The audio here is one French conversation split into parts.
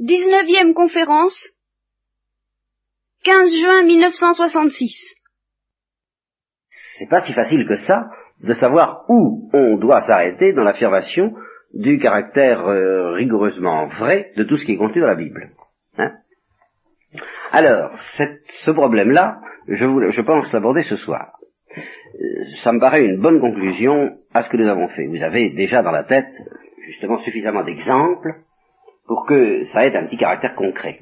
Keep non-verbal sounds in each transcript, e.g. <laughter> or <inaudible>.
19e conférence, 15 juin 1966. C'est pas si facile que ça de savoir où on doit s'arrêter dans l'affirmation du caractère euh, rigoureusement vrai de tout ce qui est contenu dans la Bible. Hein Alors, ce problème-là, je, je pense l'aborder ce soir. Euh, ça me paraît une bonne conclusion à ce que nous avons fait. Vous avez déjà dans la tête justement suffisamment d'exemples pour que ça ait un petit caractère concret.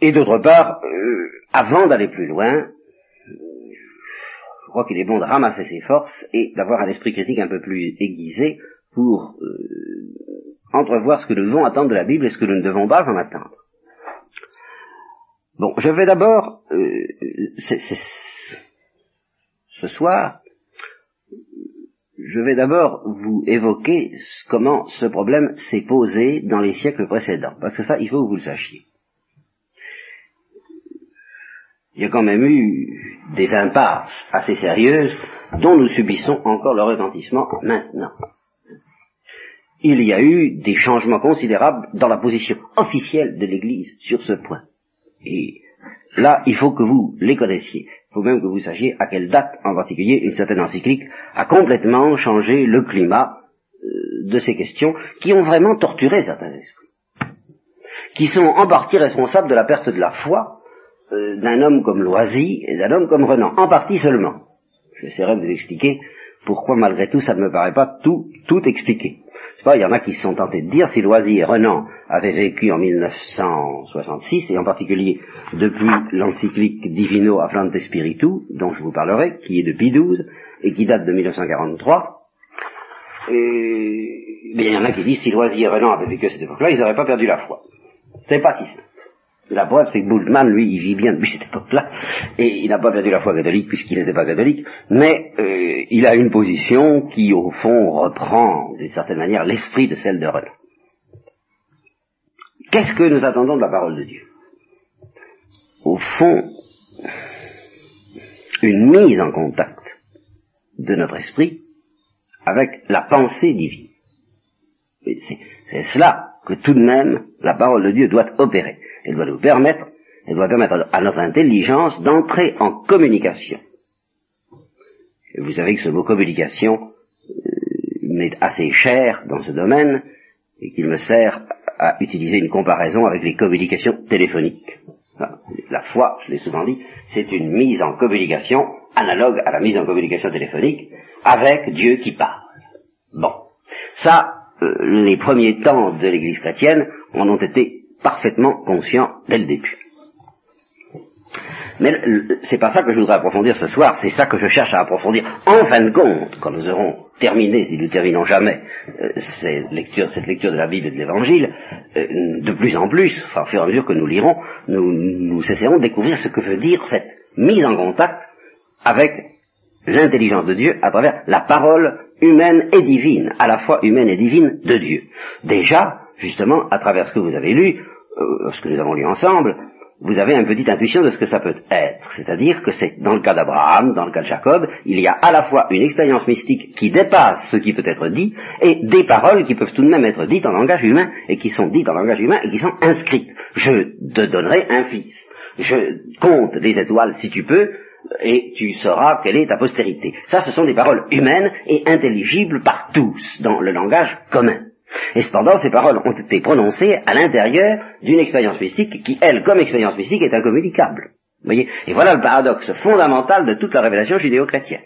Et d'autre part, euh, avant d'aller plus loin, je crois qu'il est bon de ramasser ses forces et d'avoir un esprit critique un peu plus aiguisé pour euh, entrevoir ce que nous devons attendre de la Bible et ce que nous ne devons pas en attendre. Bon, je vais d'abord, euh, ce soir, je vais d'abord vous évoquer comment ce problème s'est posé dans les siècles précédents, parce que ça, il faut que vous le sachiez. Il y a quand même eu des impasses assez sérieuses dont nous subissons encore le retentissement maintenant. Il y a eu des changements considérables dans la position officielle de l'Église sur ce point. Et là, il faut que vous les connaissiez. Il faut même que vous sachiez à quelle date, en particulier, une certaine encyclique a complètement changé le climat euh, de ces questions qui ont vraiment torturé certains esprits, qui sont en partie responsables de la perte de la foi euh, d'un homme comme Loisy et d'un homme comme Renan, en partie seulement. J'essaierai de vous expliquer pourquoi malgré tout ça ne me paraît pas tout, tout expliqué il y en a qui se sont tentés de dire si Loisy et Renan avaient vécu en 1966, et en particulier depuis l'encyclique Divino Afflante Spiritu, dont je vous parlerai, qui est de Pie XII, et qui date de 1943, et, mais il y en a qui disent si Loisy et Renan avaient vécu à cette époque-là, ils n'auraient pas perdu la foi. C'est pas si simple. La preuve, c'est que Bultmann, lui, il vit bien depuis cette époque-là, et il n'a pas perdu la foi catholique puisqu'il n'était pas catholique, mais euh, il a une position qui, au fond, reprend, d'une certaine manière, l'esprit de celle de Renan. Qu'est-ce que nous attendons de la parole de Dieu? Au fond, une mise en contact de notre esprit avec la pensée divine. C'est cela que tout de même la parole de Dieu doit opérer. Elle doit nous permettre, elle doit permettre à notre intelligence d'entrer en communication. Et vous savez que ce mot communication euh, m'est assez cher dans ce domaine et qu'il me sert à utiliser une comparaison avec les communications téléphoniques. La foi, je l'ai souvent dit, c'est une mise en communication analogue à la mise en communication téléphonique avec Dieu qui parle. Bon, ça, les premiers temps de l'Église chrétienne en ont été parfaitement conscients dès le début. Mais c'est pas ça que je voudrais approfondir ce soir, c'est ça que je cherche à approfondir. En fin de compte, quand nous aurons terminé, si nous terminons jamais, euh, cette, lecture, de la Bible et de l'Évangile, euh, de plus en plus, enfin, au fur et à mesure que nous lirons, nous, nous essaierons de découvrir ce que veut dire cette mise en contact avec l'intelligence de Dieu à travers la parole humaine et divine, à la fois humaine et divine de Dieu. Déjà, justement, à travers ce que vous avez lu, euh, ce que nous avons lu ensemble, vous avez une petite intuition de ce que ça peut être. C'est-à-dire que c'est dans le cas d'Abraham, dans le cas de Jacob, il y a à la fois une expérience mystique qui dépasse ce qui peut être dit, et des paroles qui peuvent tout de même être dites en langage humain, et qui sont dites en langage humain, et qui sont inscrites. Je te donnerai un fils. Je compte les étoiles si tu peux, et tu sauras quelle est ta postérité. Ça, ce sont des paroles humaines et intelligibles par tous, dans le langage commun. Et cependant, ces paroles ont été prononcées à l'intérieur d'une expérience mystique qui, elle, comme expérience mystique, est incommunicable. voyez? Et voilà le paradoxe fondamental de toute la révélation judéo-chrétienne,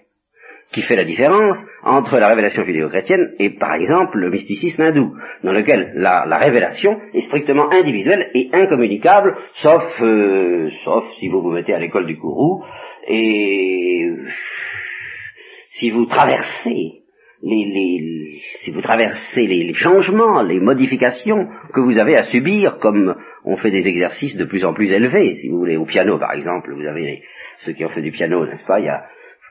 qui fait la différence entre la révélation judéo-chrétienne et, par exemple, le mysticisme hindou, dans lequel la, révélation est strictement individuelle et incommunicable, sauf, euh, sauf si vous vous mettez à l'école du Kourou, et si vous traversez les, si vous traversez les, changements, les modifications que vous avez à subir, comme on fait des exercices de plus en plus élevés, si vous voulez, au piano par exemple, vous avez ceux qui ont fait du piano, n'est-ce pas, il y a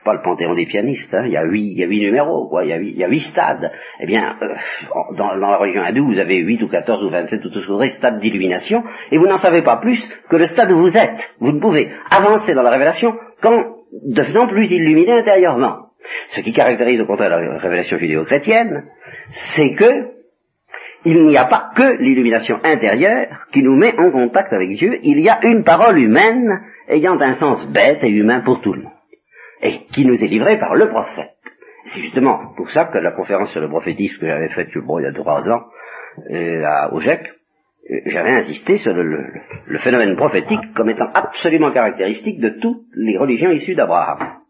pas le panthéon des pianistes, hein, il y a huit, il y a huit numéros, quoi, il y a huit, il y a huit stades. Eh bien, euh, dans, la religion hindoue, vous avez huit ou quatorze ou vingt-sept ou tout ce que vous voudrez, stades d'illumination, et vous n'en savez pas plus que le stade où vous êtes. Vous ne pouvez avancer dans la révélation qu'en devenant plus illuminé intérieurement. Ce qui caractérise au contraire la révélation judéo-chrétienne, c'est que il n'y a pas que l'illumination intérieure qui nous met en contact avec Dieu, il y a une parole humaine ayant un sens bête et humain pour tout le monde, et qui nous est livrée par le prophète. C'est justement pour ça que la conférence sur le prophétisme que j'avais faite, il y a trois ans, euh, à euh, j'avais insisté sur le, le, phénomène prophétique comme étant absolument caractéristique de toutes les religions issues d'Abraham.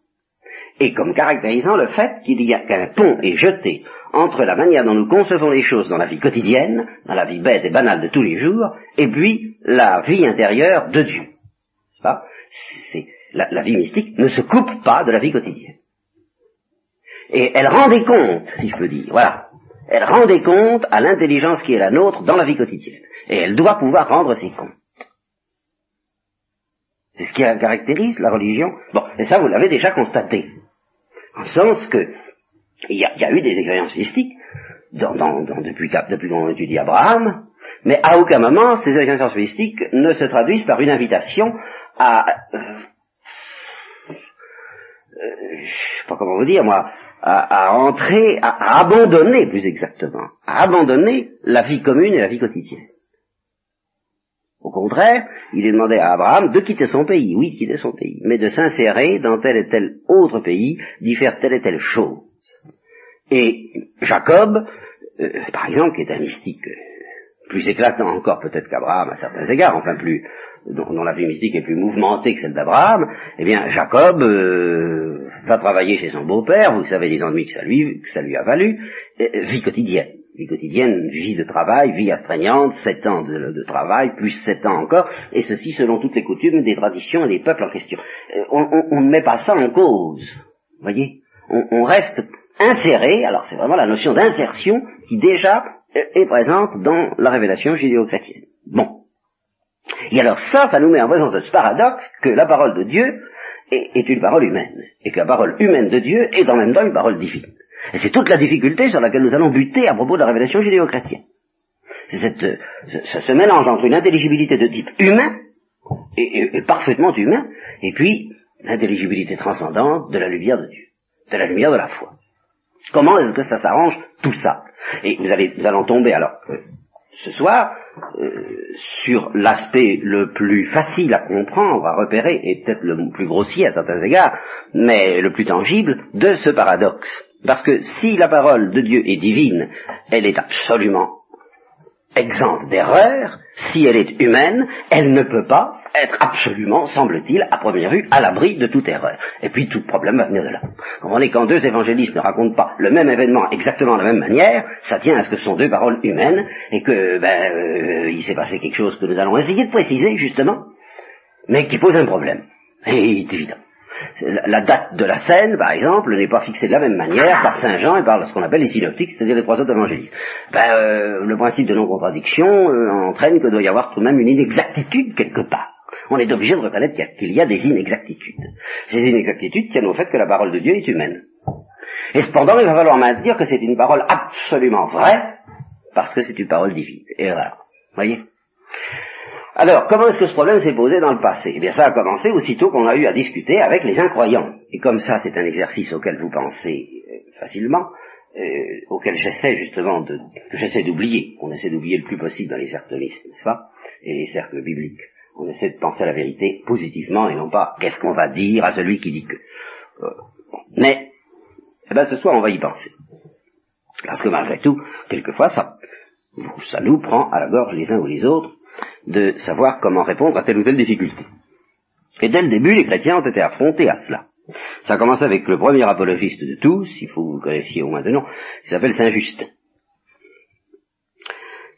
Et comme caractérisant le fait qu'il y a qu'un pont est jeté entre la manière dont nous concevons les choses dans la vie quotidienne, dans la vie bête et banale de tous les jours, et puis la vie intérieure de Dieu. C'est, la, la vie mystique ne se coupe pas de la vie quotidienne. Et elle rendait compte, si je peux dire, voilà, elle rendait compte à l'intelligence qui est la nôtre dans la vie quotidienne. Et elle doit pouvoir rendre ses comptes. C'est ce qui caractérise la religion. Bon, et ça vous l'avez déjà constaté. En sens que il y, a, eu des expériences mystiques dans, depuis, depuis qu'on étudie Abraham, mais à aucun moment ces expériences mystiques ne se traduisent par une invitation à, euh, euh, je sais pas comment vous dire moi, à, à entrer, à, abandonner plus exactement, à abandonner la vie commune et la vie quotidienne. Au contraire, il est demandé à Abraham de quitter son pays, oui, quitter son pays, mais de s'insérer dans tel et tel autre pays, d'y faire telle et telle chose. Et Jacob, euh, par exemple, qui est un mystique euh, plus éclatant encore peut-être qu'Abraham à certains égards, enfin plus dont, la vie mystique est plus mouvementée que celle d'Abraham, eh bien Jacob euh, va travailler chez son beau-père, vous savez les ennuis que ça lui a valu, vie quotidienne vie quotidienne, vie de travail, vie astreignante, sept ans de, travail, plus sept ans encore, et ceci selon toutes les coutumes des traditions et des peuples en question. Euh, on, ne met pas ça en cause, voyez on, reste inséré, alors c'est vraiment la notion d'insertion qui déjà est présente dans la révélation judéo-chrétienne. Bon. Et alors ça, ça nous met en présence de ce paradoxe que la parole de Dieu est, est une parole humaine, et que la parole humaine de Dieu est en même temps une parole divine. C'est toute la difficulté sur laquelle nous allons buter à propos de la révélation judéo-chrétienne. C'est euh, ce, mélange entre une intelligibilité de type humain, et, parfaitement humain, et puis l'intelligibilité transcendante de la lumière de Dieu, de la lumière de la foi. Comment est-ce que ça s'arrange tout ça? Et vous, allez, nous allons tomber alors ce soir euh, sur l'aspect le plus facile à comprendre, à repérer, et peut-être le plus grossier à certains égards, mais le plus tangible, de ce paradoxe. Parce que si la parole de Dieu est divine, elle est absolument exempte d'erreur. Si elle est humaine, elle ne peut pas être absolument, semble-t-il, à première vue, à l'abri de toute erreur. Et puis tout problème va venir de là. on est quand deux évangélistes ne racontent pas le même événement exactement de la même manière, ça tient à ce que ce sont deux paroles humaines et que ben euh, il s'est passé quelque chose que nous allons essayer de préciser justement, mais qui pose un problème. Et c'est évident la date de la scène, par exemple, n'est pas fixée de la même manière par Saint Jean et par ce qu'on appelle les synoptiques, c'est-à-dire les trois autres évangélistes. Ben, euh, le principe de non-contradiction euh, entraîne qu'il doit y avoir tout de même une inexactitude quelque part. On est obligé de reconnaître qu'il y a des inexactitudes. Ces inexactitudes tiennent au fait que la parole de Dieu est humaine. Et cependant, il va falloir maintenir que c'est une parole absolument vraie, parce que c'est une parole divine. Et. Voyez? Alors, comment est-ce que ce problème s'est posé dans le passé? Eh bien, ça a commencé aussitôt qu'on a eu à discuter avec les incroyants. Et comme ça, c'est un exercice auquel vous pensez euh, facilement, euh, auquel j'essaie justement de, j'essaie d'oublier. On essaie d'oublier le plus possible dans les cercles n'est-ce pas? Et les cercles bibliques. On essaie de penser à la vérité positivement et non pas qu'est-ce qu'on va dire à celui qui dit que. Euh, mais, eh ben, ce soir, on va y penser. Parce que malgré tout, quelquefois, ça, ça nous prend à la gorge les uns ou les autres de savoir comment répondre à telle ou telle difficulté. Et dès le début, les chrétiens ont été affrontés à cela. Ça commence avec le premier apologiste de tous, il faut que vous connaissiez au moins de nom, qui s'appelle Saint Justin,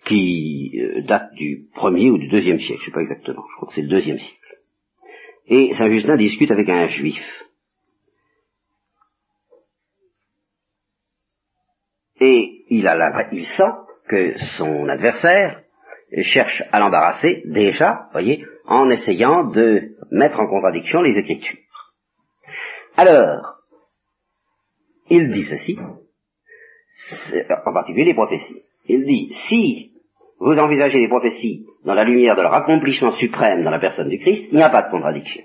qui euh, date du premier ou du deuxième siècle, je ne sais pas exactement, je crois que c'est le deuxième siècle. Et Saint Justin discute avec un juif. Et il, a il sent que son adversaire cherche à l'embarrasser déjà, voyez, en essayant de mettre en contradiction les Écritures. Alors, il dit ceci, en particulier les prophéties. Il dit, si vous envisagez les prophéties dans la lumière de leur accomplissement suprême dans la personne du Christ, il n'y a pas de contradiction.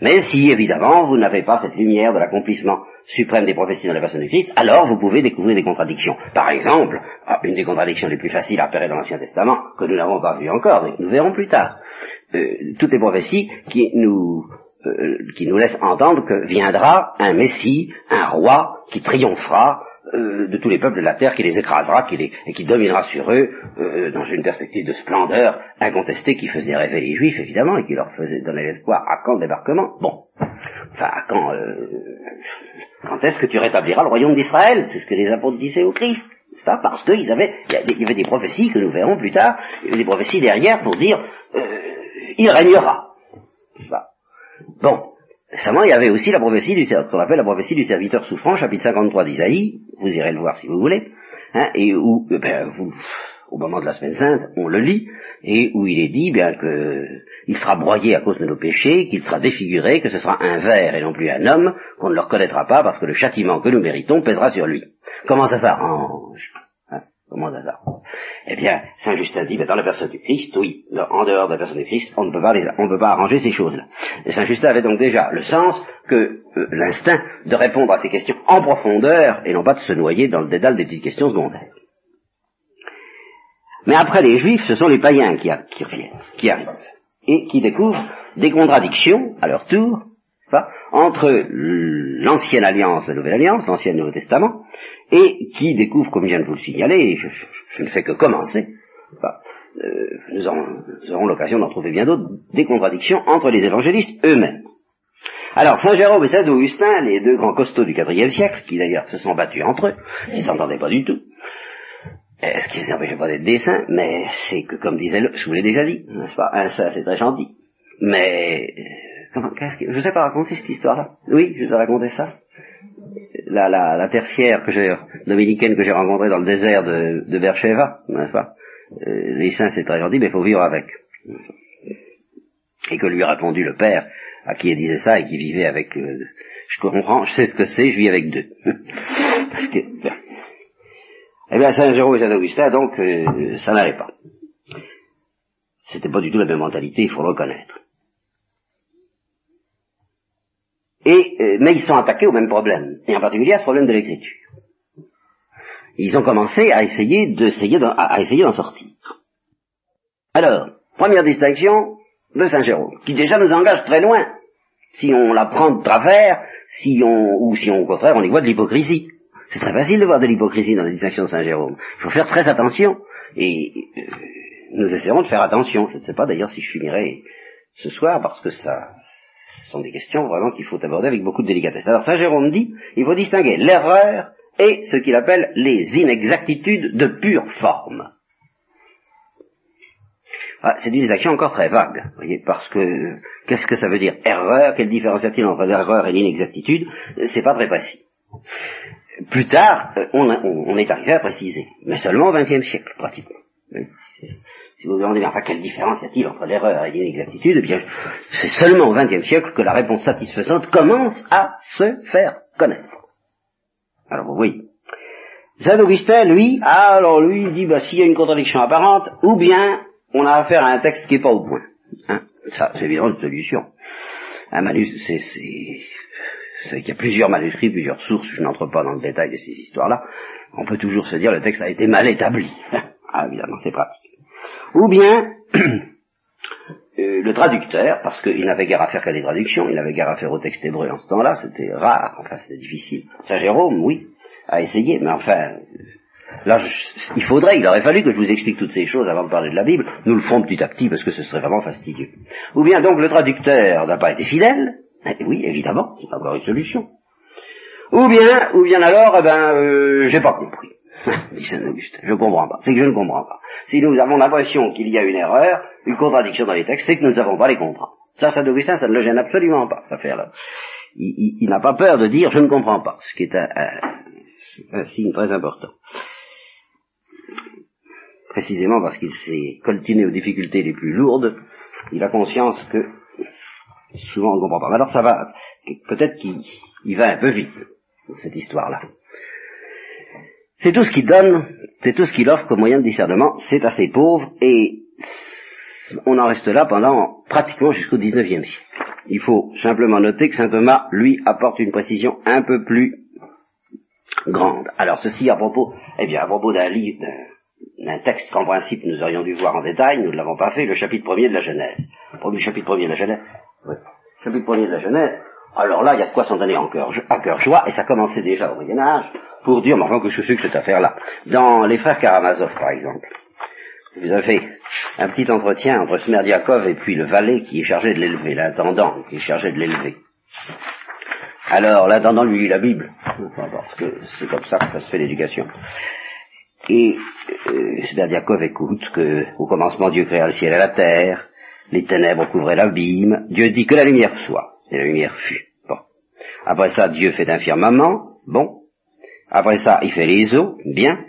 Mais si, évidemment, vous n'avez pas cette lumière de l'accomplissement suprême des prophéties dans la personne du Christ, alors vous pouvez découvrir des contradictions. Par exemple, ah, une des contradictions les plus faciles à apparaître dans l'Ancien Testament, que nous n'avons pas vu encore, mais que nous verrons plus tard, euh, toutes les prophéties qui nous, euh, qui nous laissent entendre que viendra un Messie, un roi, qui triomphera euh, de tous les peuples de la terre, qui les écrasera, qui les, et qui dominera sur eux euh, dans une perspective de splendeur incontestée qui faisait rêver les Juifs, évidemment, et qui leur faisait donner l'espoir à quand le débarquement? Bon, enfin, à quand, euh, quand est-ce que tu rétabliras le royaume d'Israël? C'est ce que les apôtres disaient au Christ. C'est pas? Parce qu'il avaient, il y avait des prophéties que nous verrons plus tard, il y avait des prophéties derrière pour dire, il régnera. Bon, Récemment, il y avait aussi la prophétie du, qu'on appelle la prophétie du serviteur souffrant, chapitre 53 d'Isaïe, vous irez le voir si vous voulez, hein, et où, eh ben, au moment de la semaine sainte, on le lit, et où il est dit bien que il sera broyé à cause de nos péchés, qu'il sera défiguré, que ce sera un ver et non plus un homme, qu'on ne le reconnaîtra pas parce que le châtiment que nous méritons pèsera sur lui. Comment ça s'arrange? Comment Eh bien, Saint Justin dit, dans la personne du Christ, oui, en dehors de la personne du Christ, on ne peut pas, on ne peut pas arranger ces choses-là. Et Saint Justin avait donc déjà le sens que euh, l'instinct de répondre à ces questions en profondeur et non pas de se noyer dans le dédale des petites questions secondaires. Mais après les Juifs, ce sont les païens qui, reviennent, qui arrivent, et qui découvrent des contradictions, à leur tour, entre l'ancienne alliance la nouvelle alliance, l'ancien Nouveau Testament, et qui découvre, comme je viens de vous le signaler, je, je, ne fais que commencer, euh, nous, aurons, l'occasion d'en trouver bien d'autres, des contradictions entre les évangélistes eux-mêmes. Alors, Saint Jérôme et Saint Augustin, les deux grands costauds du IVe siècle, qui d'ailleurs se sont battus entre eux, ils s'entendaient pas du tout, ce qui ne empêchait pas d'être des saints, mais c'est que, comme disait le, je vous l'ai déjà dit, n'est-ce pas, un saint c'est très gentil, mais, euh, comment, qu'est-ce que, je sais pas raconter cette histoire-là. Oui, je vous ai raconté ça la, la, la tertiaire que j'ai, dominicaine que j'ai rencontrée dans le désert de, de Bercheva, n'est-ce pas euh, Les saints, c'est très gentil, mais il faut vivre avec. Et que lui a répondu le père, à qui il disait ça et qui vivait avec... Euh, je comprends, je sais ce que c'est, je vis avec deux. <laughs> Parce que... Eh bien, Saint Jérôme et Saint Augustin, donc, euh, ça n'allait pas. C'était pas du tout la même mentalité, il faut le reconnaître. Euh, mais ils sont attaqués au même problème, et en particulier à ce problème de l'écriture. Ils ont commencé à essayer d'essayer à essayer d'en sortir. Alors, première distinction de Saint Jérôme, qui déjà nous engage très loin, si on la prend de travers, si on, ou si on, au contraire, on y voit de l'hypocrisie. C'est très facile de voir de l'hypocrisie dans la distinction de Saint Jérôme. Il faut faire très attention, et euh, nous essaierons de faire attention. Je ne sais pas d'ailleurs si je finirai ce soir, parce que ça, ce sont des questions vraiment qu'il faut aborder avec beaucoup de délicatesse. Alors Saint Jérôme dit, il faut distinguer l'erreur et ce qu'il appelle les inexactitudes de pure forme. Ah, c'est une distinction encore très vague, voyez, parce que qu'est-ce que ça veut dire erreur? Quelle différence y a-t-il entre l'erreur et l'inexactitude? C'est pas très précis. Plus tard, euh, on, on, est arrivé à préciser, mais seulement au XXe siècle, pratiquement. Si vous vous demandez, enfin, quelle différence y a-t-il entre l'erreur et l'inexactitude Eh bien, c'est seulement au XXe siècle que la réponse satisfaisante commence à se faire connaître. Alors, vous voyez. Saint Augustin, lui, alors lui, il dit, bah, s'il y a une contradiction apparente, ou bien on a affaire à un texte qui n'est pas au point. Hein Ça, c'est évidemment une solution. Un manuscrit, c'est, c'est, qu'il y a plusieurs manuscrits, plusieurs sources, je n'entre pas dans le détail de ces histoires-là. On peut toujours se dire, le texte a été mal établi. <laughs> ah, évidemment, c'est pratique ou bien <clears throat> euh, le traducteur, parce qu'il n'avait guère à faire qu'à des traductions, il n'avait guère à faire au texte hébreu en ce temps-là, c'était rare, enfin c'était difficile. Saint Jérôme, oui, a essayé, mais enfin, là, il faudrait, il aurait fallu que je vous explique toutes ces choses avant de parler de la Bible, nous le ferons petit à petit parce que ce serait vraiment fastidieux. Ou bien donc le traducteur n'a pas été fidèle, eh oui, évidemment, c'est encore une solution. Ou bien, ou bien alors, eh ben, euh, j'ai pas compris. Dit Saint je ne comprends pas. C'est que je ne comprends pas. Si nous avons l'impression qu'il y a une erreur, une contradiction dans les textes, c'est que nous ne savons pas les comprendre. Ça, Saint Augustin, ça ne le gêne absolument pas, cette affaire-là. Il, n'a pas peur de dire je ne comprends pas, ce qui est un, signe très important. Précisément parce qu'il s'est coltiné aux difficultés les plus lourdes, il a conscience que souvent on ne comprend pas. alors ça va, peut-être qu'il va un peu vite, cette histoire-là. C'est tout ce qu'il donne, c'est tout ce qu'il offre comme moyen de discernement, c'est assez pauvre, et on en reste là pendant pratiquement jusqu'au XIXe siècle. Il faut simplement noter que saint Thomas, lui, apporte une précision un peu plus grande. Alors ceci à propos, eh bien, à propos d'un livre, d'un texte qu'en principe nous aurions dû voir en détail, nous ne l'avons pas fait, le chapitre premier de la Genèse. Le chapitre premier de la Genèse, oui. chapitre premier de la Genèse, alors là, il y a de quoi s'en donner en cœur, cœur joie, et ça commençait déjà au Moyen Âge, pour dire, mais enfin, que je sais que cette affaire-là. Dans les frères Karamazov, par exemple, vous avez un petit entretien entre Smerdiakov et puis le valet qui est chargé de l'élever, l'intendant qui est chargé de l'élever. Alors, l'intendant lui lit la Bible, parce que c'est comme ça que ça se fait l'éducation. Et euh, Smerdiakov écoute que, au commencement, Dieu créa le ciel et la terre, les ténèbres couvraient l'abîme, Dieu dit que la lumière soit, et la lumière fut. Bon. Après ça, Dieu fait un firmament, bon. Après ça, il fait les eaux, bien.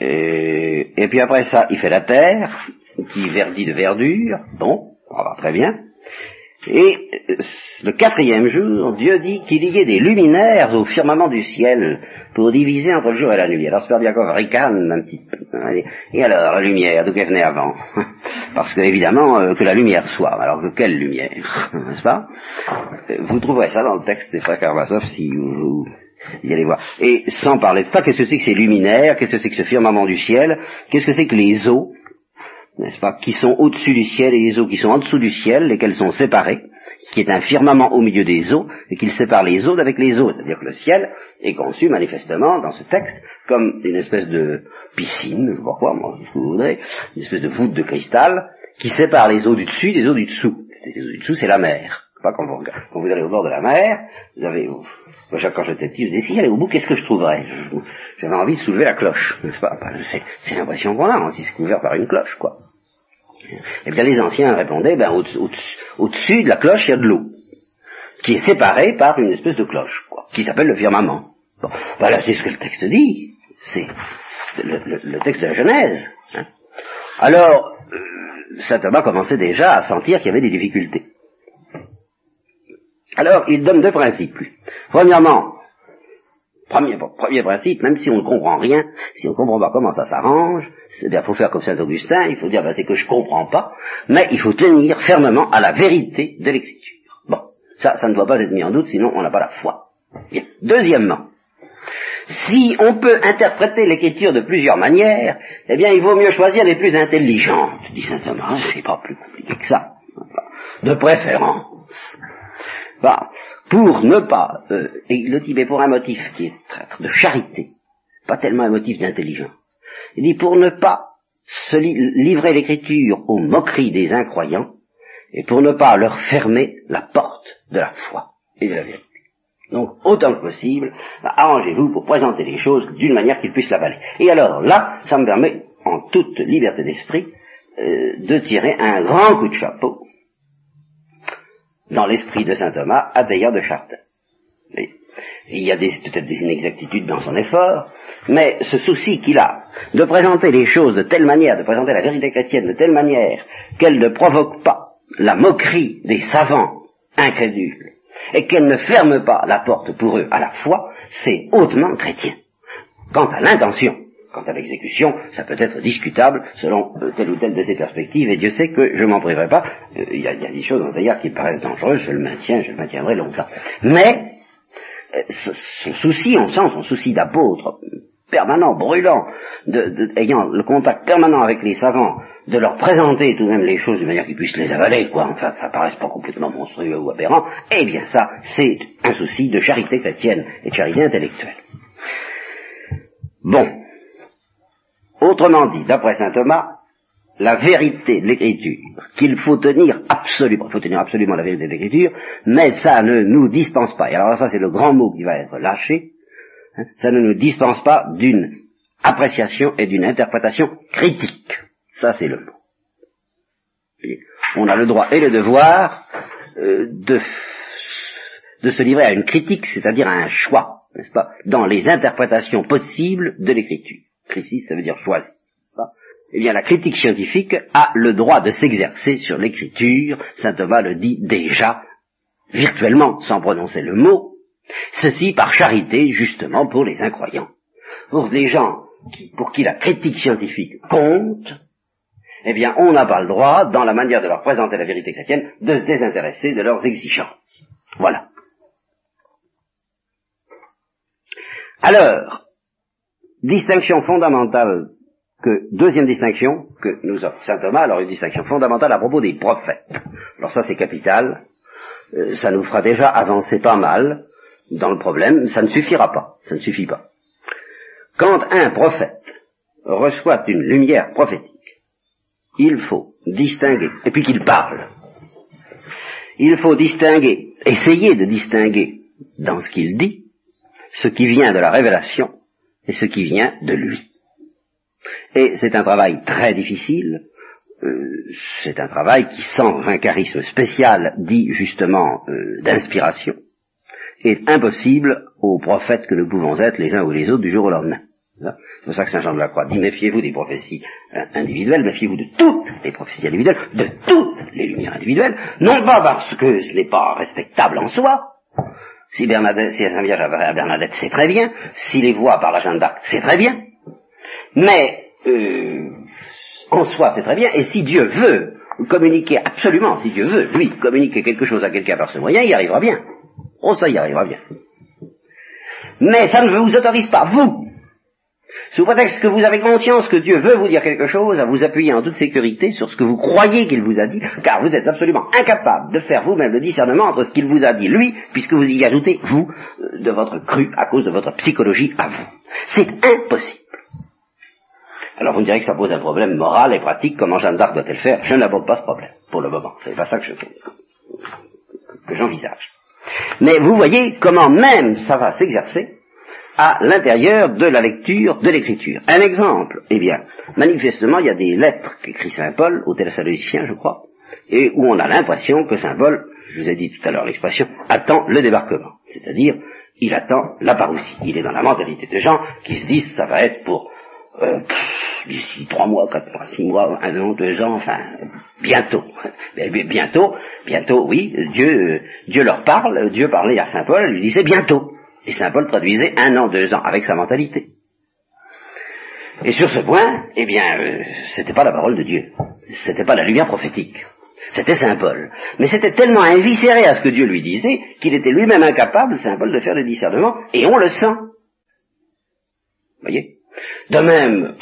Et, et puis après ça, il fait la terre, qui verdit de verdure, bon, ça va très bien. Et euh, le quatrième jour, Dieu dit qu'il y ait des luminaires au firmament du ciel pour diviser entre le jour et la nuit. Alors Sperdiakov ricane un petit peu. Et alors, la lumière, d'où qu'elle venait avant <laughs> Parce que, évidemment, euh, que la lumière soit. Alors que quelle lumière <laughs> N'est-ce pas Vous trouverez ça dans le texte des frères Karamazov si vous, y allez voir. Et sans parler de ça, qu'est-ce que c'est que ces luminaires? Qu'est-ce que c'est que ce firmament du ciel? Qu'est-ce que c'est que les eaux? N'est-ce pas, qui sont au-dessus du ciel et les eaux qui sont en dessous du ciel, lesquelles sont séparées, qui est un firmament au milieu des eaux, et qu'il sépare les eaux d'avec les eaux. C'est-à-dire que le ciel est conçu manifestement dans ce texte comme une espèce de piscine, je vois quoi, moi, ce que vous voudrez, une espèce de voûte de cristal qui sépare les eaux du dessus des eaux du dessous. Les eaux du dessous, c'est la mer. Pas quand vous, quand vous allez au bord de la mer, vous avez, quand j'étais petit, je disais, si j'allais au bout, qu'est-ce que je trouverais J'avais envie de soulever la cloche, n'est-ce pas C'est l'impression qu'on a, on c'est couvert par une cloche, quoi. Eh bien les anciens répondaient, ben, au-dessus de la cloche, il y a de l'eau, qui est séparée par une espèce de cloche, quoi, qui s'appelle le firmament. Bon, voilà, c'est ce que le texte dit. C'est le, texte de la Genèse. Hein. Alors, euh, saint Thomas commençait déjà à sentir qu'il y avait des difficultés. Alors, il donne deux principes. Premièrement, Premier, principe, même si on ne comprend rien, si on ne comprend pas comment ça s'arrange, il faut faire comme Saint Augustin, il faut dire ben, c'est que je ne comprends pas, mais il faut tenir fermement à la vérité de l'écriture. Bon, ça, ça ne doit pas être mis en doute, sinon on n'a pas la foi. Deuxièmement, si on peut interpréter l'écriture de plusieurs manières, eh bien il vaut mieux choisir les plus intelligentes, dit saint Thomas, c'est pas plus compliqué que ça. De préférence. Bah, pour ne pas, euh, et le type est pour un motif qui est de charité, pas tellement un motif d'intelligence. Il dit pour ne pas se livrer l'écriture aux moqueries des incroyants, et pour ne pas leur fermer la porte de la foi et de la vérité. Donc, autant que possible, bah, arrangez-vous pour présenter les choses d'une manière qu'ils puissent l'avaler. Et alors là, ça me permet, en toute liberté d'esprit, euh, de tirer un grand coup de chapeau dans l'esprit de saint Thomas, abbéant de Chartres. Il y a peut-être des inexactitudes dans son effort, mais ce souci qu'il a de présenter les choses de telle manière, de présenter la vérité chrétienne de telle manière qu'elle ne provoque pas la moquerie des savants incrédules et qu'elle ne ferme pas la porte pour eux à la foi, c'est hautement chrétien. Quant à l'intention, Quant à l'exécution, ça peut être discutable selon euh, telle ou telle de ses perspectives, et Dieu sait que je m'en priverai pas. Euh, il y, a des choses d'ailleurs qui paraissent dangereuses, je le maintiens, je le maintiendrai longtemps. Mais euh, son souci, on sent son souci d'apôtre permanent, brûlant, ayant le contact permanent avec les savants, de leur présenter tout de même les choses de manière qu'ils puissent les avaler, quoi, enfin, ça paraisse pas complètement monstrueux ou aberrant, eh bien ça, c'est un souci de charité chrétienne et de charité intellectuelle. Bon, Autrement dit, d'après saint Thomas, la vérité de l'écriture, qu'il faut tenir absolument, il faut tenir absolument la vérité de l'écriture, mais ça ne nous dispense pas, et alors ça c'est le grand mot qui va être lâché, hein, ça ne nous dispense pas d'une appréciation et d'une interprétation critique. Ça c'est le mot. on a le droit et le devoir euh, de, de se livrer à une critique, c'est-à-dire à un choix, n'est-ce pas, dans les interprétations possibles de l'écriture. Crisis, ça veut dire choisi. Eh bien, la critique scientifique a le droit de s'exercer sur l'écriture, saint Thomas le dit déjà, virtuellement, sans prononcer le mot, ceci par charité, justement, pour les incroyants. Pour des gens pour qui la critique scientifique compte, eh bien, on n'a pas le droit, dans la manière de leur présenter la vérité chrétienne, de se désintéresser de leurs exigences. Voilà. Alors, distinction fondamentale que, deuxième distinction que nous offre saint Thomas, alors une distinction fondamentale à propos des prophètes. Alors ça c'est capital, euh, ça nous fera déjà avancer pas mal dans le problème, ça ne suffira pas, ça ne suffit pas. Quand un prophète reçoit une lumière prophétique, il faut distinguer, et puis qu'il parle, il faut distinguer, essayer de distinguer dans ce qu'il dit, ce qui vient de la révélation et ce qui vient de lui. Et c'est un travail très difficile, euh, c'est un travail qui, sans un charisme spécial, dit justement euh, d'inspiration, est impossible aux prophètes que nous pouvons être les uns ou les autres du jour au lendemain. C'est pour ça que Saint Jean de la Croix dit méfiez-vous des prophéties euh, individuelles, méfiez-vous de toutes les prophéties individuelles, de toutes les lumières individuelles, non pas parce que ce n'est pas respectable en soi, si Bernadette, si Saint Vierge à Bernadette, c'est très bien, si les voix par la Jeanne c'est très bien, mais euh, en soi, c'est très bien, et si Dieu veut communiquer absolument, si Dieu veut, lui, communiquer quelque chose à quelqu'un par ce moyen, il y arrivera bien. Oh, ça y arrivera bien. Mais ça ne vous autorise pas, vous, sous prétexte que vous avez conscience que Dieu veut vous dire quelque chose, à vous appuyer en toute sécurité sur ce que vous croyez qu'il vous a dit, car vous êtes absolument incapable de faire vous-même le discernement entre ce qu'il vous a dit lui, puisque vous y ajoutez, vous, euh, de votre cru, à cause de votre psychologie à vous. C'est impossible. Alors vous me direz que ça pose un problème moral et pratique, comment Jeanne d'Arc doit-elle faire? Je n'aborde pas ce problème, pour le moment. C'est pas ça que je que j'envisage. Mais vous voyez comment même ça va s'exercer à l'intérieur de la lecture de l'écriture. Un exemple, eh bien, manifestement, il y a des lettres qu'écrit Saint Paul au Thessaloniciens, je crois, et où on a l'impression que Saint Paul, je vous ai dit tout à l'heure l'expression, attend le débarquement. C'est-à-dire, il attend la parousie. Il est dans la mentalité de gens qui se disent, ça va être pour euh, d'ici trois mois, quatre mois, six mois, un an, deux ans, enfin, bientôt. <laughs> bientôt, bientôt, oui, Dieu, Dieu leur parle, Dieu parlait à Saint Paul, lui disait bientôt. Et Saint Paul traduisait un an, deux ans, avec sa mentalité. Et sur ce point, eh bien, euh, c'était pas la parole de Dieu. C'était pas la lumière prophétique. C'était Saint Paul. Mais c'était tellement inviscéré à ce que Dieu lui disait qu'il était lui-même incapable, Saint Paul, de faire le discernement, et on le sent. Voyez? De même,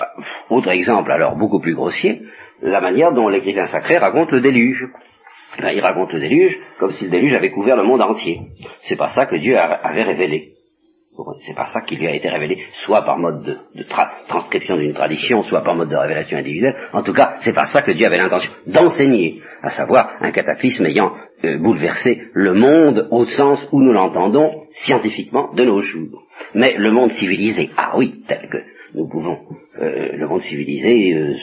autre exemple alors beaucoup plus grossier, la manière dont l'écrivain sacré raconte le déluge. Ben, il raconte le déluge comme si le déluge avait couvert le monde entier. C'est pas ça que Dieu avait révélé. C'est pas ça qui lui a été révélé, soit par mode de, transcription d'une tradition, soit par mode de révélation individuelle. En tout cas, c'est pas ça que Dieu avait l'intention d'enseigner, à savoir un cataclysme ayant euh, bouleversé le monde au sens où nous l'entendons scientifiquement de nos jours. Mais le monde civilisé, ah oui, tel que nous pouvons, euh, le monde civilisé, euh,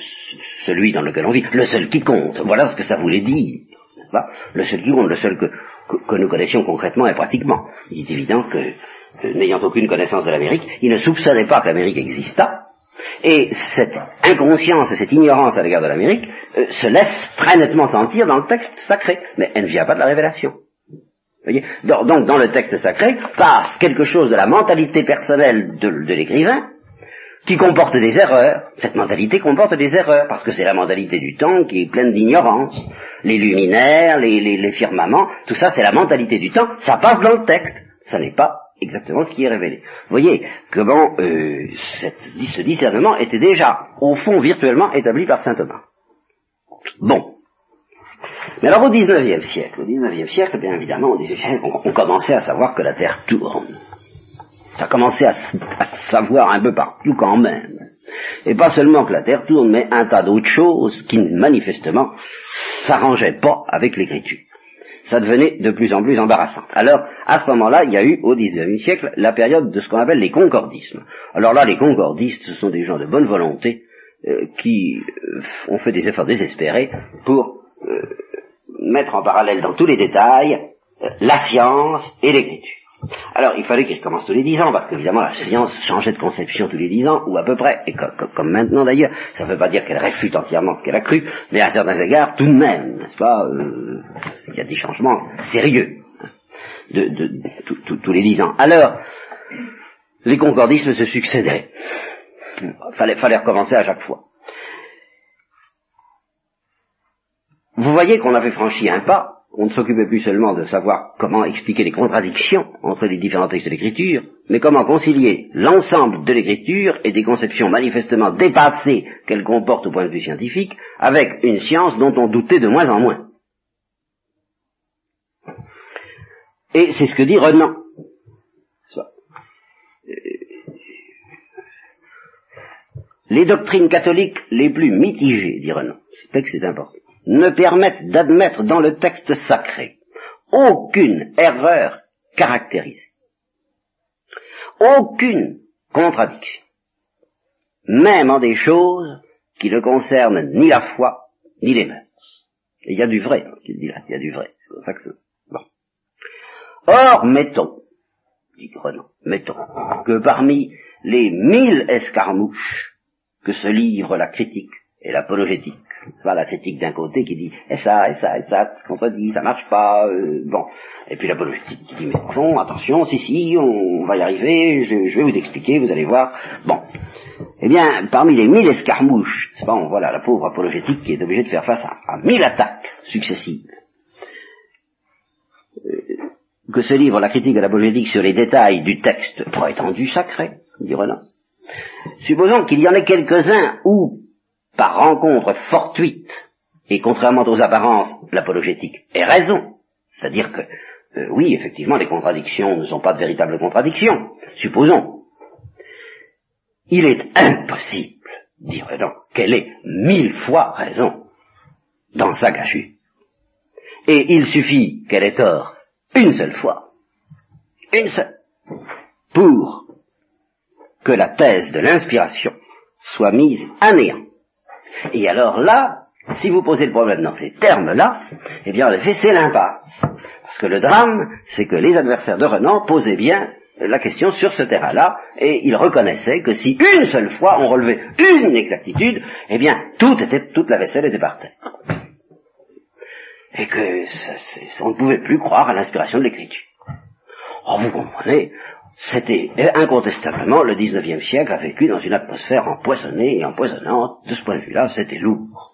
celui dans lequel on vit, le seul qui compte, voilà ce que ça voulait dire. Le seul qui compte, le seul que, que nous connaissions concrètement et pratiquement. Il est évident que n'ayant aucune connaissance de l'Amérique, il ne soupçonnait pas que l'Amérique exista, et cette inconscience et cette ignorance à l'égard de l'Amérique euh, se laisse très nettement sentir dans le texte sacré, mais elle ne vient pas de la révélation. Voyez? Donc dans le texte sacré passe quelque chose de la mentalité personnelle de, l'écrivain qui comporte des erreurs. Cette mentalité comporte des erreurs, parce que c'est la mentalité du temps qui est pleine d'ignorance. Les luminaires, les, les firmaments, tout ça c'est la mentalité du temps, ça passe dans le texte. Ça n'est pas exactement ce qui est révélé. Vous voyez comment euh, ce discernement était déjà, au fond, virtuellement établi par saint Thomas. Bon. Mais alors au XIXe siècle, au XIXe siècle, bien évidemment, on, commençait à savoir que la Terre tourne. Ça commençait à, à savoir un peu partout quand même. Et pas seulement que la Terre tourne, mais un tas d'autres choses qui manifestement s'arrangeaient pas avec l'écriture ça devenait de plus en plus embarrassant. Alors, à ce moment-là, il y a eu, au XIXe siècle, la période de ce qu'on appelle les concordismes. Alors là, les concordistes, ce sont des gens de bonne volonté euh, qui euh, ont fait des efforts désespérés pour euh, mettre en parallèle dans tous les détails la science et l'écriture. Alors, il fallait qu'il recommence tous les dix ans, parce qu'évidemment, la science changeait de conception tous les dix ans, ou à peu près, et comme, maintenant d'ailleurs, ça ne veut pas dire qu'elle réfute entièrement ce qu'elle a cru, mais à certains égards, tout de même, n'est-ce pas, euh, il y a des changements sérieux, hein, tous les dix ans. Alors, les concordismes se succédaient. Fallait, fallait recommencer à chaque fois. vous voyez qu'on avait franchi un pas, on ne s'occupait plus seulement de savoir comment expliquer les contradictions entre les différents textes de l'écriture, mais comment concilier l'ensemble de l'écriture et des conceptions manifestement dépassées qu'elle comporte au point de vue scientifique avec une science dont on doutait de moins en moins. Et c'est ce que dit Renan. Les doctrines catholiques les plus mitigées, dit Renan, ce texte est important, ne permettent d'admettre dans le texte sacré aucune erreur caractérisée, aucune contradiction, même en des choses qui ne concernent ni la foi ni les mœurs. il y a du vrai, ce qu'il dit là, il y a du vrai. Bon. Or, mettons, dit Renan, mettons que parmi les mille escarmouches que se livre la critique et l'apologétique, pas la critique d'un côté qui dit et ça, et ça, et ça, se contredit, ça marche pas, euh, bon. Et puis l'apologétique qui dit mais bon, attention, si, si, on va y arriver, je, vais vous expliquer, vous allez voir. Bon. Eh bien, parmi les mille escarmouches, bon, voilà la pauvre apologétique qui est obligée de faire face à, mille attaques successives. Euh, que se livre la critique et l'apologétique sur les détails du texte prétendu sacré, dit Renan. Supposons qu'il y en ait quelques-uns où par rencontre fortuite, et contrairement aux apparences, l'apologétique est raison. C'est-à-dire que, euh, oui, effectivement, les contradictions ne sont pas de véritables contradictions. Supposons. Il est impossible, dirait donc, qu'elle ait mille fois raison dans sa gâchue. Et il suffit qu'elle ait tort une seule fois, une seule, pour que la thèse de l'inspiration soit mise à néant. Et alors là, si vous posez le problème dans ces termes-là, eh bien, en effet, c'est l'impasse. Parce que le drame, c'est que les adversaires de Renan posaient bien la question sur ce terrain-là, et ils reconnaissaient que si une seule fois on relevait une exactitude, eh bien, était, toute la vaisselle était par terre. Et que on ne pouvait plus croire à l'inspiration de l'écriture. Oh, vous comprenez, c'était incontestablement le XIXe siècle a vécu dans une atmosphère empoisonnée et empoisonnante. De ce point de vue-là, c'était lourd.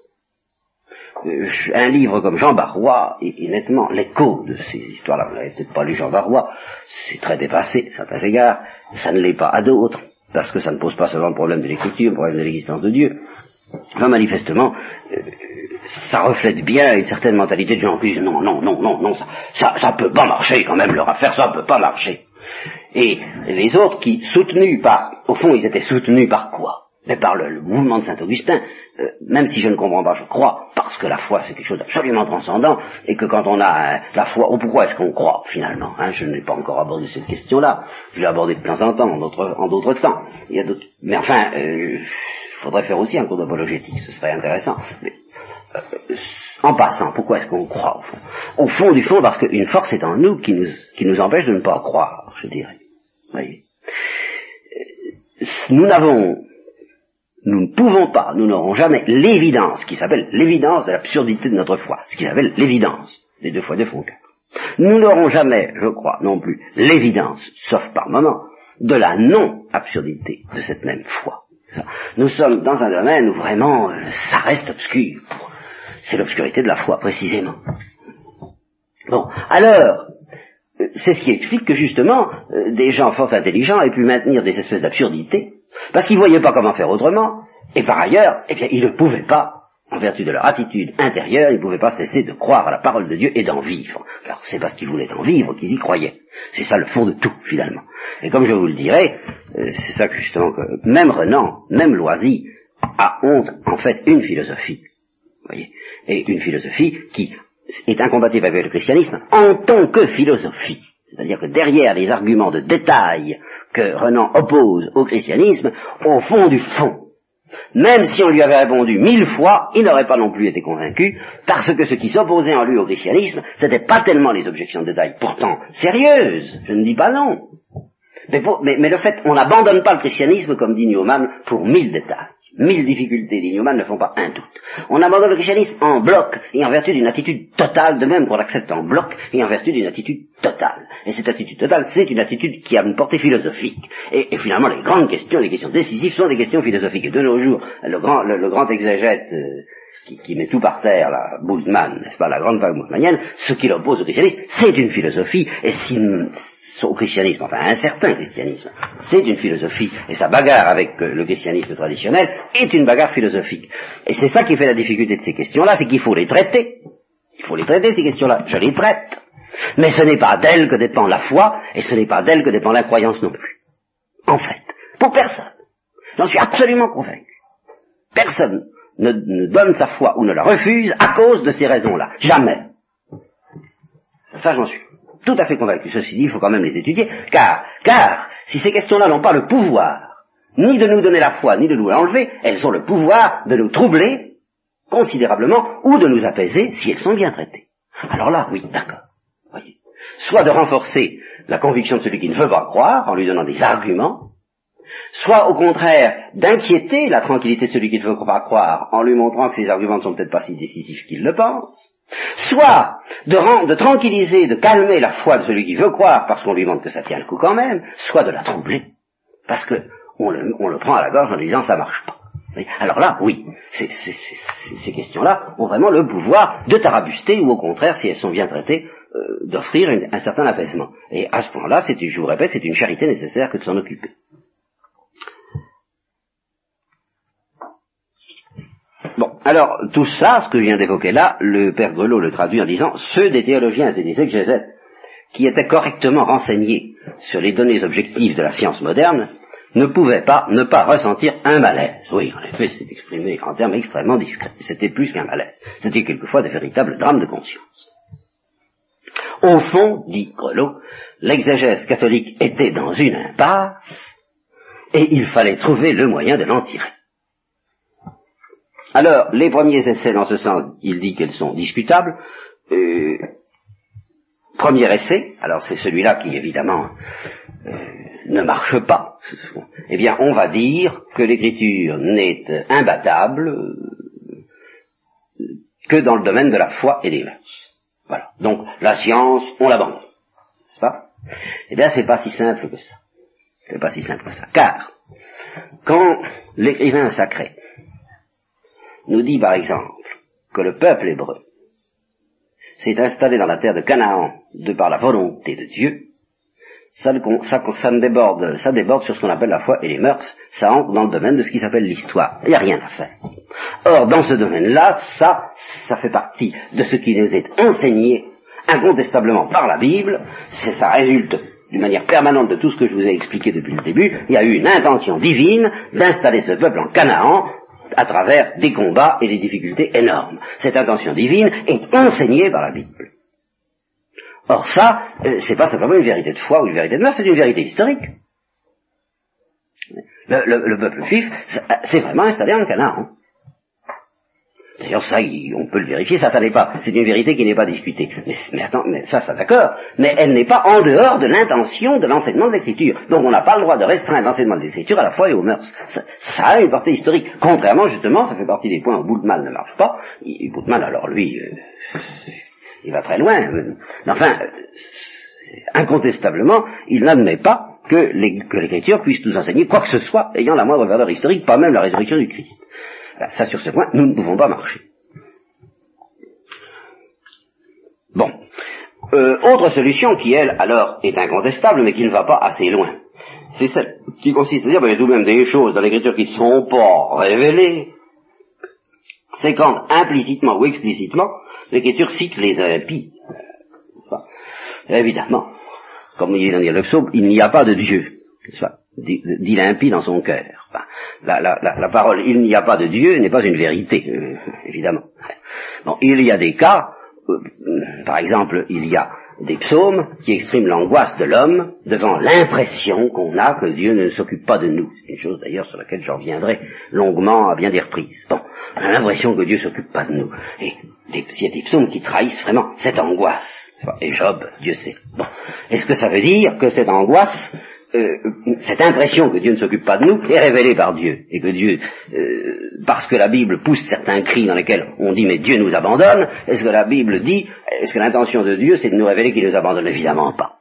Euh, un livre comme Jean Barrois est, nettement l'écho de ces histoires-là. Vous n'avez peut-être pas lu Jean Barrois, c'est très dépassé, certains égards, ça ne l'est pas à d'autres, parce que ça ne pose pas seulement le problème de l'écriture, le problème de l'existence de Dieu. Enfin, manifestement, euh, ça reflète bien une certaine mentalité de gens qui disent non, non, non, non, non, ça, ça, ça peut pas marcher quand même, leur affaire, ça peut pas marcher. Et les autres qui, soutenus par, au fond, ils étaient soutenus par quoi? Mais par le, mouvement de Saint-Augustin, euh, même si je ne comprends pas, je crois, parce que la foi c'est quelque chose d'absolument transcendant, et que quand on a la foi, oh, pourquoi est-ce qu'on croit finalement hein, Je n'ai pas encore abordé cette question-là, je l'ai abordée de temps en temps, en d'autres, temps. Il y a mais enfin, il euh, faudrait faire aussi un cours d'apologétique, ce serait intéressant. Euh, en passant, pourquoi est-ce qu'on croit au fond? Au fond du fond, parce qu'une force est en nous qui nous, empêche de ne pas croire, je dirais. Voyez. Nous n'avons, nous ne pouvons pas, nous n'aurons jamais l'évidence qui s'appelle l'évidence de l'absurdité de notre foi, ce qui s'appelle l'évidence. Les deux fois deux font. Nous n'aurons jamais, je crois, non plus, l'évidence, sauf par moment, de la non-absurdité de cette même foi. Nous sommes dans un domaine où vraiment euh, ça reste obscur. C'est l'obscurité de la foi, précisément. Bon, alors, c'est ce qui explique que justement, euh, des gens fort intelligents aient pu maintenir des espèces d'absurdités, parce qu'ils ne voyaient pas comment faire autrement, et par ailleurs, eh bien, ils ne pouvaient pas, en vertu de leur attitude intérieure, ils ne pouvaient pas cesser de croire à la parole de Dieu et d'en vivre. Alors c'est parce qu'ils voulaient en vivre qu'ils y croyaient. C'est ça le fond de tout, finalement. Et comme je vous le dirai, euh, c'est ça que justement que même Renan, même Loisy, a honte, en fait, une philosophie. Voyez, et une philosophie qui est incompatible avec le christianisme en tant que philosophie. C'est-à-dire que derrière les arguments de détail que Renan oppose au christianisme, au fond du fond, même si on lui avait répondu mille fois, il n'aurait pas non plus été convaincu, parce que ce qui s'opposait en lui au christianisme, c'était pas tellement les objections de détail, pourtant sérieuses, je ne dis pas non. Mais, mais le fait, on n'abandonne pas le christianisme, comme dit Newman, pour mille détails. Mille difficultés d'Ignoman ne font pas un doute. On abandonne le christianisme en bloc et en vertu d'une attitude totale, de même qu'on l'accepte en bloc et en vertu d'une attitude totale. Et cette attitude totale, c'est une attitude qui a une portée philosophique. Et, finalement, les grandes questions, les questions décisives sont des questions philosophiques. Et de nos jours, le grand, le, grand exégète, euh, qui, met tout par terre, la Bultmann, n'est-ce pas, la grande vague bultmannienne, ce qui l'oppose au christianisme, c'est une philosophie, et si, au christianisme, enfin un certain christianisme, c'est une philosophie, et sa bagarre avec euh, le christianisme traditionnel est une bagarre philosophique. Et c'est ça qui fait la difficulté de ces questions-là, c'est qu'il faut les traiter. Il faut les traiter, ces questions-là. Je les traite. Mais ce n'est pas d'elles que dépend la foi, et ce n'est pas d'elles que dépend la croyance non plus. En fait, pour personne. J'en suis absolument convaincu. Personne ne, donne sa foi ou ne la refuse à cause de ces raisons-là. Jamais. Ça, j'en suis tout à fait convaincu. Ceci dit, il faut quand même les étudier, car, car, si ces questions-là n'ont pas le pouvoir, ni de nous donner la foi, ni de nous l'enlever, elles ont le pouvoir de nous troubler considérablement, ou de nous apaiser si elles sont bien traitées. Alors là, oui, d'accord. Soit de renforcer la conviction de celui qui ne veut pas croire, en lui donnant des arguments, soit au contraire d'inquiéter la tranquillité de celui qui ne veut pas croire en lui montrant que ses arguments ne sont peut-être pas si décisifs qu'il le pense, soit de, tranquilliser, de calmer la foi de celui qui veut croire parce qu'on lui montre que ça tient le coup quand même, soit de la troubler parce que on le, prend à la gorge en disant ça marche pas. Alors là, oui, ces questions-là ont vraiment le pouvoir de tarabuster ou au contraire, si elles sont bien traitées, euh, d'offrir un certain apaisement. Et à ce point-là, je vous répète, c'est une charité nécessaire que de s'en occuper. Bon, alors tout ça, ce que je viens d'évoquer là, le père Grelot le traduit en disant ceux des théologiens et des exégètes qui étaient correctement renseignés sur les données objectives de la science moderne ne pouvaient pas ne pas ressentir un malaise. Oui, en effet, c'est exprimé en termes extrêmement discrets. C'était plus qu'un malaise. C'était quelquefois de véritables drames de conscience. Au fond, dit Grelot, l'exégèse catholique était dans une impasse et il fallait trouver le moyen de l'en tirer. Alors, les premiers essais dans ce sens, il dit qu'elles sont discutables. Euh, premier essai, alors c'est celui-là qui évidemment euh, ne marche pas. Eh bien, on va dire que l'écriture n'est imbattable euh, que dans le domaine de la foi et des mœurs. Voilà. Donc, la science, on l'abandonne. C'est pas? Eh bien, c'est pas si simple que ça. C'est pas si simple que ça. Car, quand l'écrivain sacré nous dit par exemple que le peuple hébreu s'est installé dans la terre de Canaan de par la volonté de Dieu, ça, déborde sur ce qu'on appelle la foi et les mœurs, ça entre dans le domaine de ce qui s'appelle l'histoire. Il n'y a rien à faire. Or, dans ce domaine-là, ça, ça fait partie de ce qui nous est enseigné incontestablement par la Bible, c'est ça résulte d'une manière permanente de tout ce que je vous ai expliqué depuis le début, il y a eu une intention divine d'installer ce peuple en Canaan à travers des combats et des difficultés énormes. Cette intention divine est enseignée par la Bible. Or ça, euh, c'est pas simplement une vérité de foi ou une vérité de mœurs, c'est une vérité historique. Le, peuple juif s'est vraiment installé en Canaan. D'ailleurs, ça, on peut le vérifier, ça, ça n'est pas, c'est une vérité qui n'est pas discutée. Mais, attends, mais ça, ça d'accord, mais elle n'est pas en dehors de l'intention de l'enseignement de l'écriture. Donc on n'a pas le droit de restreindre l'enseignement de l'écriture à la foi et aux mœurs. Ça, a une portée historique. Contrairement, justement, ça fait partie des points où Boultmann ne marche pas. Boultmann, alors lui, euh, <laughs> il va très loin. Mais enfin, euh, incontestablement, il n'admet pas que l'écriture puisse nous enseigner quoi que ce soit ayant la moindre valeur historique, pas même la résurrection du Christ. Ça, sur ce point, nous ne pouvons pas marcher. Bon. Euh, autre solution qui, elle, alors, est incontestable, mais qui ne va pas assez loin. C'est celle qui consiste à dire, ben, il y a tout de même des choses dans l'écriture qui ne sont pas révélées. C'est quand, implicitement ou explicitement, l'écriture cite les impies. évidemment, comme il dit dans le psaume, il n'y a pas de Dieu l'impie dans son cœur. la, parole il n'y a pas de Dieu n'est pas une vérité, euh, évidemment. Bon, il y a des cas, euh, par exemple, il y a des psaumes qui expriment l'angoisse de l'homme devant l'impression qu'on a que Dieu ne s'occupe pas de nous. C'est une chose d'ailleurs sur laquelle je reviendrai longuement à bien des reprises. Bon, on a l'impression que Dieu s'occupe pas de nous. Et il y a des psaumes qui trahissent vraiment cette angoisse. Et Job, Dieu sait. Bon, est-ce que ça veut dire que cette angoisse euh, cette impression que Dieu ne s'occupe pas de nous est révélée par Dieu. Et que Dieu, euh, parce que la Bible pousse certains cris dans lesquels on dit mais Dieu nous abandonne, est-ce que la Bible dit, est-ce que l'intention de Dieu c'est de nous révéler qu'il nous abandonne? Évidemment pas.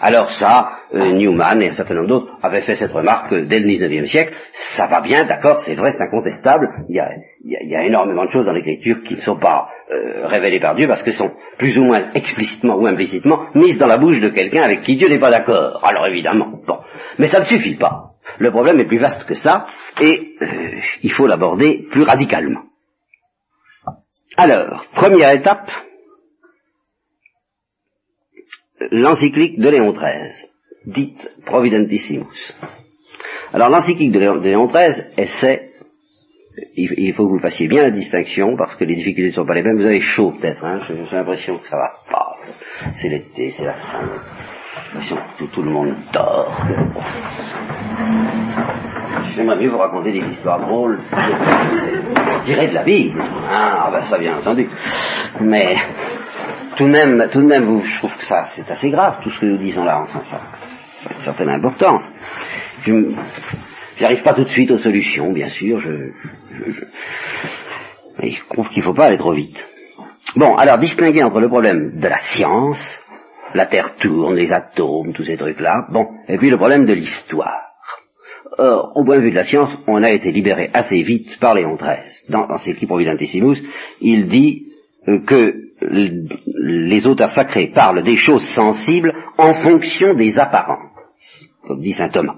Alors ça, euh, Newman et un certain nombre d'autres avaient fait cette remarque dès le 19e siècle. Ça va bien, d'accord, c'est vrai, c'est incontestable. Il y, a énormément de choses dans l'écriture qui ne sont pas euh, révélées par Dieu parce qu'elles sont plus ou moins explicitement ou implicitement mises dans la bouche de quelqu'un avec qui Dieu n'est pas d'accord. Alors évidemment, bon. Mais ça ne suffit pas. Le problème est plus vaste que ça et euh, il faut l'aborder plus radicalement. Alors, première étape, l'encyclique de Léon XIII, dite Providentissimus. Alors l'encyclique de Léon XIII essaie il, faut que vous fassiez bien la distinction, parce que les difficultés ne sont pas les mêmes. Vous avez chaud peut-être, hein j'ai l'impression que ça va pas. C'est l'été, c'est la fin. J'ai l'impression que tout, le monde dort. J'aimerais mieux vous raconter des histoires drôles, tirées de la Bible. Ah, ben ça bien entendu. Mais tout de même, tout de même, je trouve que ça, c'est assez grave, tout ce que nous disons là. Enfin, ça, ça a une certaine importance. Je, J'arrive pas tout de suite aux solutions, bien sûr. Je, je, je... Mais je trouve qu'il ne faut pas aller trop vite. Bon, alors distinguer entre le problème de la science, la Terre tourne, les atomes, tous ces trucs-là, bon, et puis le problème de l'histoire. Or, au point de vue de la science, on a été libéré assez vite par Léon XIII. Dans, dans ses clips Providentissimus, il dit euh, que les auteurs sacrés parlent des choses sensibles en fonction des apparences, comme dit saint Thomas.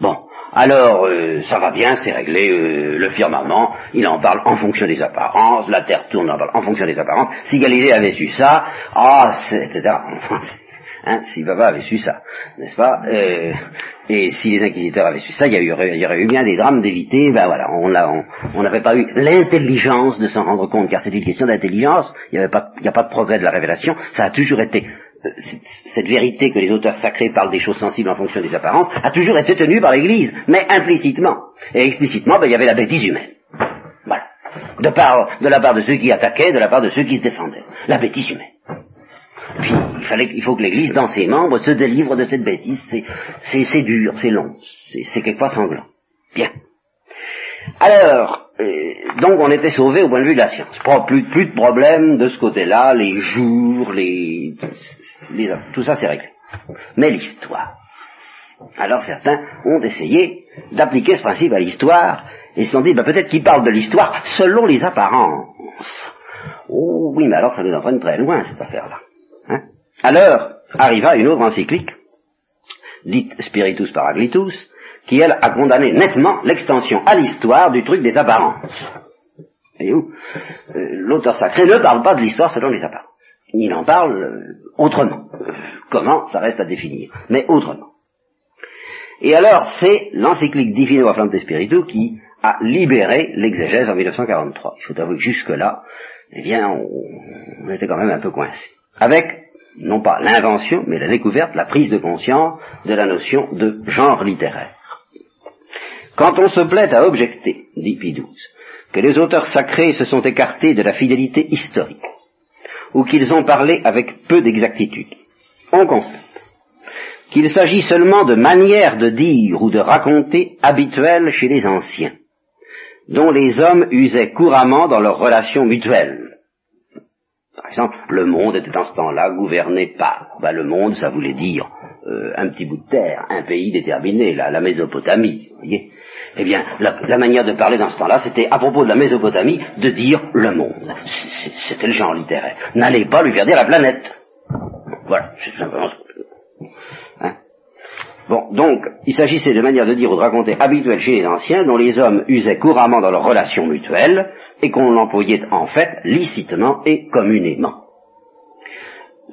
Bon, alors euh, ça va bien, c'est réglé, euh, le firmament, il en parle en fonction des apparences, la Terre tourne en, fonction des apparences. Si Galilée avait su ça, ah, etc. Hein, si Baba avait su ça, n'est-ce pas euh, Et si les inquisiteurs avaient su ça, il y, aurait, eu bien des drames d'éviter. Ben voilà, on n'avait pas eu l'intelligence de s'en rendre compte, car c'est une question d'intelligence. Il n'y a pas de progrès de la révélation. Ça a toujours été cette vérité que les auteurs sacrés parlent des choses sensibles en fonction des apparences, a toujours été tenue par l'Église, mais implicitement. Et explicitement, ben, il y avait la bêtise humaine. Voilà. De la part de ceux qui attaquaient, de la part de ceux qui se défendaient. La bêtise humaine. Puis, il, fallait, il faut que l'Église, dans ses membres, se délivre de cette bêtise. C'est dur, c'est long, c'est quelquefois sanglant. Bien. Alors, euh, donc on était sauvé au point de vue de la science. Plus, plus de problèmes de ce côté-là, les jours, les, tout ça c'est réglé. Mais l'histoire. Alors certains ont essayé d'appliquer ce principe à l'histoire et se sont dit, ben, peut-être qu'ils parlent de l'histoire selon les apparences. Oh oui, mais alors ça nous entraîne très loin cette affaire-là. Alors arriva une autre encyclique, dite Spiritus Paraglitus, qui elle a condamné nettement l'extension à l'histoire du truc des apparences. Où euh, l'auteur sacré ne parle pas de l'histoire selon les apparences. Il en parle euh, autrement. comment Ça reste à définir, mais autrement. Et alors, c'est l'encyclique Divino Afflante Spiritu qui a libéré l'exégèse en 1943. Il faut avouer que jusque-là, eh bien, on, était quand même un peu coincé. Avec, non pas l'invention, mais la découverte, la prise de conscience de la notion de genre littéraire. Quand on se plaît à objecter, dit Pie que les auteurs sacrés se sont écartés de la fidélité historique, ou qu'ils ont parlé avec peu d'exactitude, on constate qu'il s'agit seulement de manières de dire ou de raconter habituelles chez les anciens, dont les hommes usaient couramment dans leurs relations mutuelles. Par exemple, le monde était en ce temps-là gouverné par. Ben, le monde, ça voulait dire euh, un petit bout de terre, un pays déterminé, la, la Mésopotamie. Voyez eh bien, la, manière de parler dans ce temps-là, c'était à propos de la Mésopotamie, de dire le monde. C'était le genre littéraire. N'allez pas lui faire dire la planète. Voilà, c'est simplement Bon, donc, il s'agissait de manière de dire ou de raconter habituelle chez les anciens, dont les hommes usaient couramment dans leurs relations mutuelles, et qu'on employait en fait licitement et communément.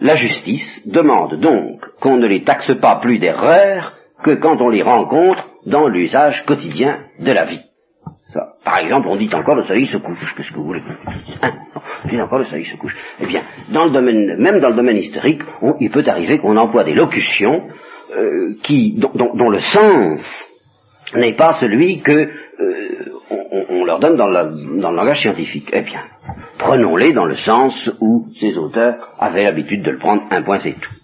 La justice demande donc qu'on ne les taxe pas plus d'erreurs que quand on les rencontre dans l'usage quotidien de la vie. Par exemple, on dit encore le soleil se couche. Qu'est-ce que vous voulez hein? On dit encore le soleil se couche. Eh bien, dans le domaine, même dans le domaine historique, il peut arriver qu'on emploie des locutions euh, qui, dont, le sens n'est pas celui que euh, on, leur donne dans, dans, le langage scientifique. Eh bien, prenons-les dans le sens où ces auteurs avaient l'habitude de le prendre. Un point, c'est tout.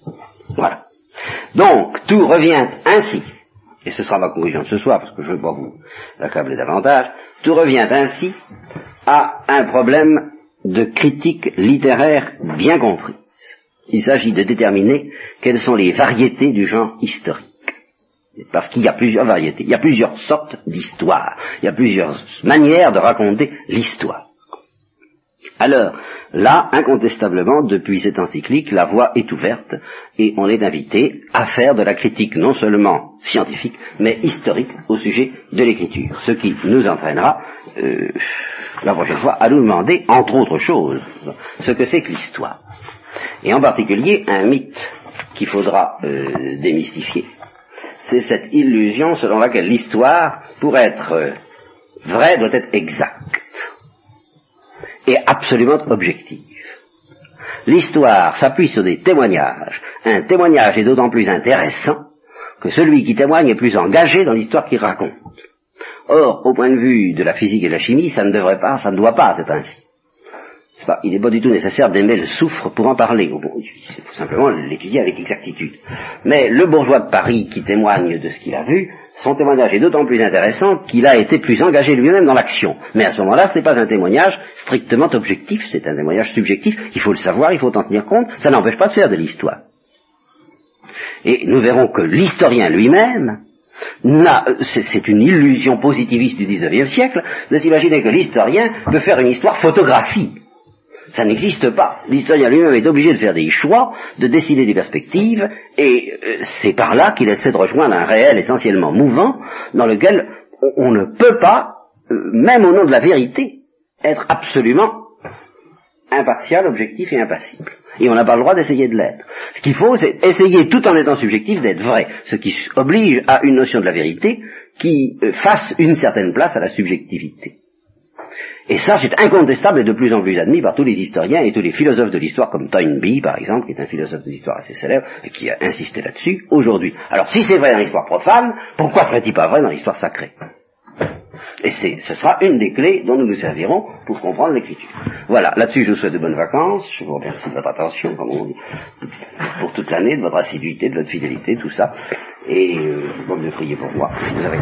Voilà. Donc, tout revient ainsi et ce sera ma conclusion de ce soir, parce que je ne veux pas vous accabler davantage, tout revient ainsi à un problème de critique littéraire bien compris. Il s'agit de déterminer quelles sont les variétés du genre historique. Parce qu'il y a plusieurs variétés, il y a plusieurs sortes d'histoires, il y a plusieurs manières de raconter l'histoire. Alors, là, incontestablement, depuis cette encyclique, la voie est ouverte et on est invité à faire de la critique non seulement scientifique, mais historique au sujet de l'écriture. Ce qui nous entraînera, euh, la prochaine fois, à nous demander, entre autres choses, ce que c'est que l'histoire. Et en particulier, un mythe qu'il faudra euh, démystifier. C'est cette illusion selon laquelle l'histoire, pour être euh, vraie, doit être exacte et absolument objective. L'histoire s'appuie sur des témoignages. Un témoignage est d'autant plus intéressant que celui qui témoigne est plus engagé dans l'histoire qu'il raconte. Or, au point de vue de la physique et de la chimie, ça ne devrait pas, ça ne doit pas être ainsi. Il n'est pas du tout nécessaire d'aimer le soufre pour en parler. Il faut simplement l'étudier avec exactitude. Mais le bourgeois de Paris qui témoigne de ce qu'il a vu, son témoignage est d'autant plus intéressant qu'il a été plus engagé lui-même dans l'action. Mais à ce moment-là, ce n'est pas un témoignage strictement objectif, c'est un témoignage subjectif. Il faut le savoir, il faut en tenir compte. Ça n'empêche pas de faire de l'histoire. Et nous verrons que l'historien lui-même, c'est une illusion positiviste du XIXe siècle de s'imaginer que l'historien peut faire une histoire photographie. Ça n'existe pas. L'historien lui-même est obligé de faire des choix, de dessiner des perspectives, et euh, c'est par là qu'il essaie de rejoindre un réel essentiellement mouvant, dans lequel on, ne peut pas, euh, même au nom de la vérité, être absolument impartial, objectif et impassible. Et on n'a pas le droit d'essayer de l'être. Ce qu'il faut, c'est essayer, tout en étant subjectif, d'être vrai. Ce qui oblige à une notion de la vérité qui euh, fasse une certaine place à la subjectivité. Et ça, c'est incontestable et de plus en plus admis par tous les historiens et tous les philosophes de l'histoire, comme Toynbee, par exemple, qui est un philosophe de l'histoire assez célèbre, et qui a insisté là-dessus aujourd'hui. Alors, si c'est vrai dans l'histoire profane, pourquoi serait-il pas vrai dans l'histoire sacrée? Et ce sera une des clés dont nous nous servirons pour comprendre l'écriture. Voilà, là-dessus, je vous souhaite de bonnes vacances, je vous remercie de votre attention, comme on dit, pour toute l'année, de votre assiduité, de votre fidélité, tout ça, et euh, vous de prier pour moi, si vous avez